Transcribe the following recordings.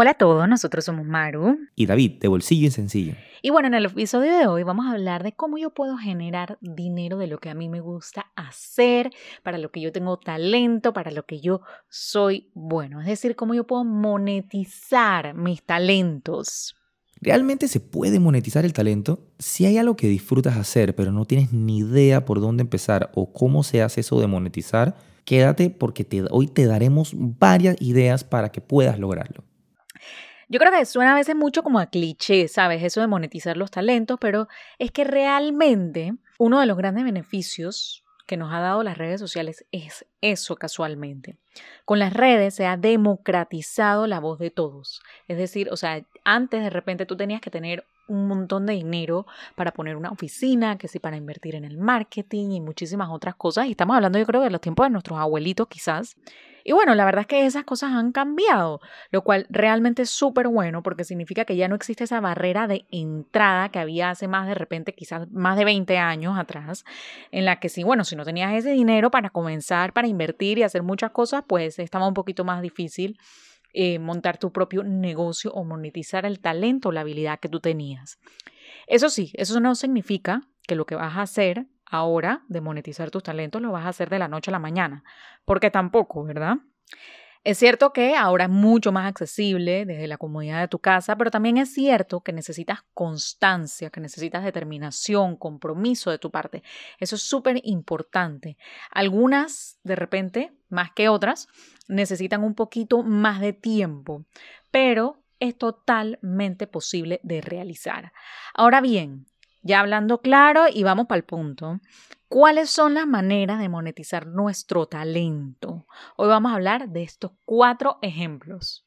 Hola a todos, nosotros somos Maru. Y David, de Bolsillo y Sencillo. Y bueno, en el episodio de hoy vamos a hablar de cómo yo puedo generar dinero de lo que a mí me gusta hacer, para lo que yo tengo talento, para lo que yo soy bueno. Es decir, cómo yo puedo monetizar mis talentos. ¿Realmente se puede monetizar el talento? Si hay algo que disfrutas hacer, pero no tienes ni idea por dónde empezar o cómo se hace eso de monetizar, quédate porque hoy te daremos varias ideas para que puedas lograrlo. Yo creo que suena a veces mucho como a cliché, ¿sabes? Eso de monetizar los talentos, pero es que realmente uno de los grandes beneficios que nos ha dado las redes sociales es eso casualmente. Con las redes se ha democratizado la voz de todos. Es decir, o sea, antes de repente tú tenías que tener un montón de dinero para poner una oficina, que sí, para invertir en el marketing y muchísimas otras cosas. Y estamos hablando, yo creo, de los tiempos de nuestros abuelitos quizás. Y bueno, la verdad es que esas cosas han cambiado, lo cual realmente es súper bueno porque significa que ya no existe esa barrera de entrada que había hace más de repente, quizás más de 20 años atrás, en la que sí, bueno, si no tenías ese dinero para comenzar, para invertir y hacer muchas cosas, pues estaba un poquito más difícil eh, montar tu propio negocio o monetizar el talento o la habilidad que tú tenías. Eso sí, eso no significa que lo que vas a hacer ahora de monetizar tus talentos lo vas a hacer de la noche a la mañana, porque tampoco, ¿verdad? Es cierto que ahora es mucho más accesible desde la comodidad de tu casa, pero también es cierto que necesitas constancia, que necesitas determinación, compromiso de tu parte. Eso es súper importante. Algunas, de repente, más que otras, necesitan un poquito más de tiempo, pero es totalmente posible de realizar. Ahora bien, ya hablando claro y vamos para el punto. ¿Cuáles son las maneras de monetizar nuestro talento? Hoy vamos a hablar de estos cuatro ejemplos.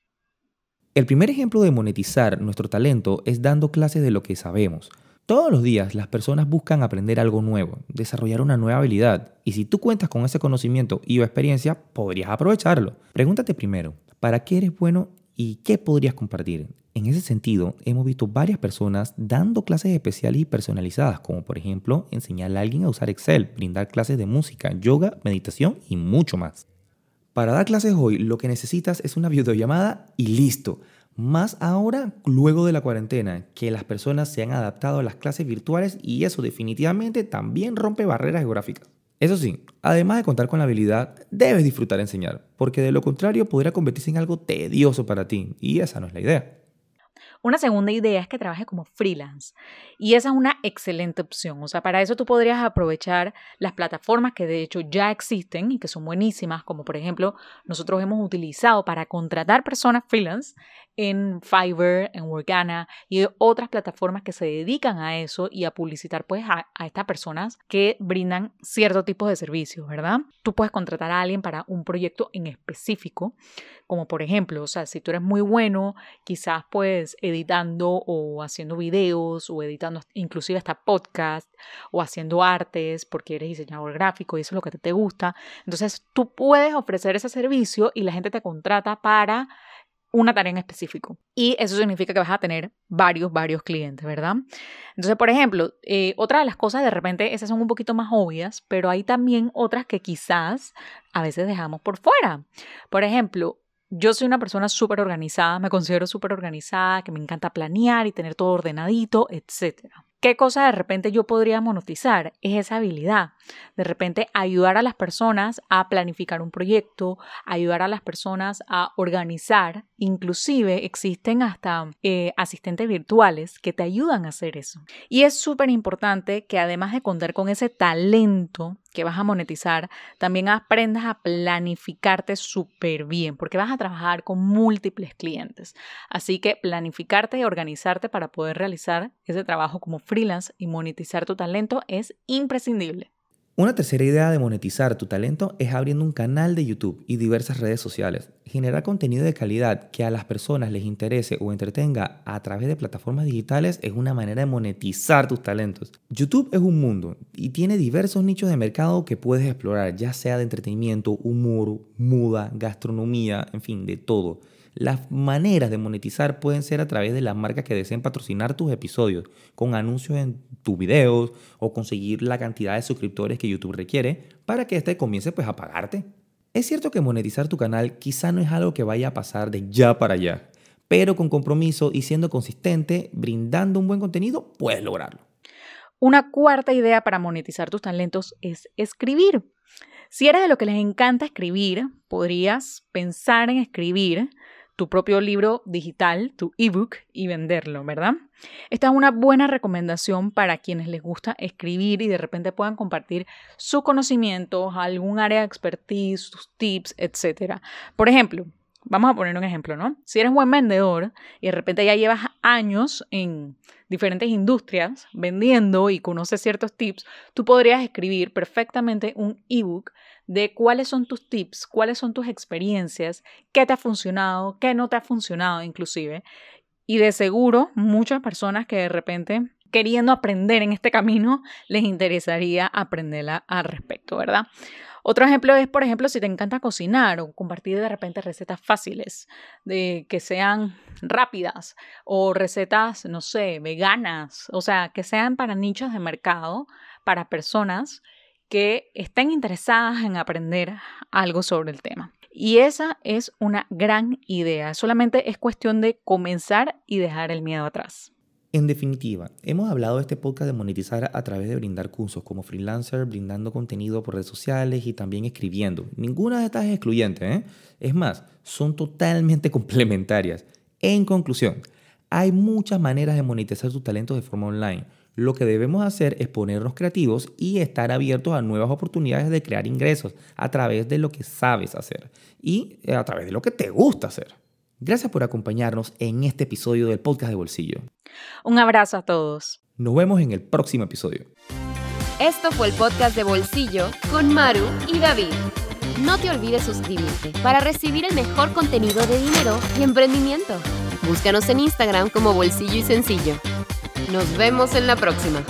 El primer ejemplo de monetizar nuestro talento es dando clases de lo que sabemos. Todos los días las personas buscan aprender algo nuevo, desarrollar una nueva habilidad, y si tú cuentas con ese conocimiento y o experiencia, podrías aprovecharlo. Pregúntate primero, ¿para qué eres bueno y qué podrías compartir? En ese sentido, hemos visto varias personas dando clases especiales y personalizadas, como por ejemplo enseñarle a alguien a usar Excel, brindar clases de música, yoga, meditación y mucho más. Para dar clases hoy, lo que necesitas es una videollamada y listo. Más ahora, luego de la cuarentena, que las personas se han adaptado a las clases virtuales y eso definitivamente también rompe barreras geográficas. Eso sí, además de contar con la habilidad, debes disfrutar enseñar, porque de lo contrario podría convertirse en algo tedioso para ti, y esa no es la idea. Una segunda idea es que trabajes como freelance y esa es una excelente opción. O sea, para eso tú podrías aprovechar las plataformas que de hecho ya existen y que son buenísimas, como por ejemplo nosotros hemos utilizado para contratar personas freelance en Fiverr, en Workana y otras plataformas que se dedican a eso y a publicitar pues a, a estas personas que brindan cierto tipo de servicios, ¿verdad? Tú puedes contratar a alguien para un proyecto en específico, como por ejemplo, o sea, si tú eres muy bueno, quizás pues editando o haciendo videos o editando inclusive hasta podcast o haciendo artes porque eres diseñador gráfico y eso es lo que te gusta. Entonces tú puedes ofrecer ese servicio y la gente te contrata para una tarea en específico. Y eso significa que vas a tener varios, varios clientes, ¿verdad? Entonces, por ejemplo, eh, otra de las cosas, de repente, esas son un poquito más obvias, pero hay también otras que quizás a veces dejamos por fuera. Por ejemplo, yo soy una persona súper organizada, me considero súper organizada, que me encanta planear y tener todo ordenadito, etc. ¿Qué cosa de repente yo podría monetizar? Es esa habilidad. De repente ayudar a las personas a planificar un proyecto, ayudar a las personas a organizar. Inclusive existen hasta eh, asistentes virtuales que te ayudan a hacer eso. Y es súper importante que además de contar con ese talento que vas a monetizar, también aprendas a planificarte súper bien, porque vas a trabajar con múltiples clientes. Así que planificarte y organizarte para poder realizar ese trabajo como freelance y monetizar tu talento es imprescindible. Una tercera idea de monetizar tu talento es abriendo un canal de YouTube y diversas redes sociales. Generar contenido de calidad que a las personas les interese o entretenga a través de plataformas digitales es una manera de monetizar tus talentos. YouTube es un mundo y tiene diversos nichos de mercado que puedes explorar, ya sea de entretenimiento, humor, muda, gastronomía, en fin, de todo. Las maneras de monetizar pueden ser a través de las marcas que deseen patrocinar tus episodios, con anuncios en tus videos o conseguir la cantidad de suscriptores que YouTube requiere para que éste comience pues a pagarte. Es cierto que monetizar tu canal quizá no es algo que vaya a pasar de ya para allá, pero con compromiso y siendo consistente, brindando un buen contenido, puedes lograrlo. Una cuarta idea para monetizar tus talentos es escribir. Si eres de lo que les encanta escribir, podrías pensar en escribir tu propio libro digital, tu ebook, y venderlo, ¿verdad? Esta es una buena recomendación para quienes les gusta escribir y de repente puedan compartir sus conocimientos, algún área de expertise, sus tips, etc. Por ejemplo, Vamos a poner un ejemplo, ¿no? Si eres buen vendedor y de repente ya llevas años en diferentes industrias vendiendo y conoces ciertos tips, tú podrías escribir perfectamente un ebook de cuáles son tus tips, cuáles son tus experiencias, qué te ha funcionado, qué no te ha funcionado inclusive. Y de seguro muchas personas que de repente queriendo aprender en este camino les interesaría aprender al respecto, ¿verdad? Otro ejemplo es, por ejemplo, si te encanta cocinar o compartir de repente recetas fáciles, de que sean rápidas o recetas, no sé, veganas, o sea, que sean para nichos de mercado, para personas que estén interesadas en aprender algo sobre el tema. Y esa es una gran idea, solamente es cuestión de comenzar y dejar el miedo atrás. En definitiva, hemos hablado de este podcast de monetizar a través de brindar cursos como freelancer, brindando contenido por redes sociales y también escribiendo. Ninguna de estas es excluyente, ¿eh? Es más, son totalmente complementarias. En conclusión, hay muchas maneras de monetizar tu talento de forma online. Lo que debemos hacer es ponernos creativos y estar abiertos a nuevas oportunidades de crear ingresos a través de lo que sabes hacer y a través de lo que te gusta hacer. Gracias por acompañarnos en este episodio del podcast de Bolsillo. Un abrazo a todos. Nos vemos en el próximo episodio. Esto fue el podcast de Bolsillo con Maru y David. No te olvides suscribirte para recibir el mejor contenido de dinero y emprendimiento. Búscanos en Instagram como Bolsillo y Sencillo. Nos vemos en la próxima.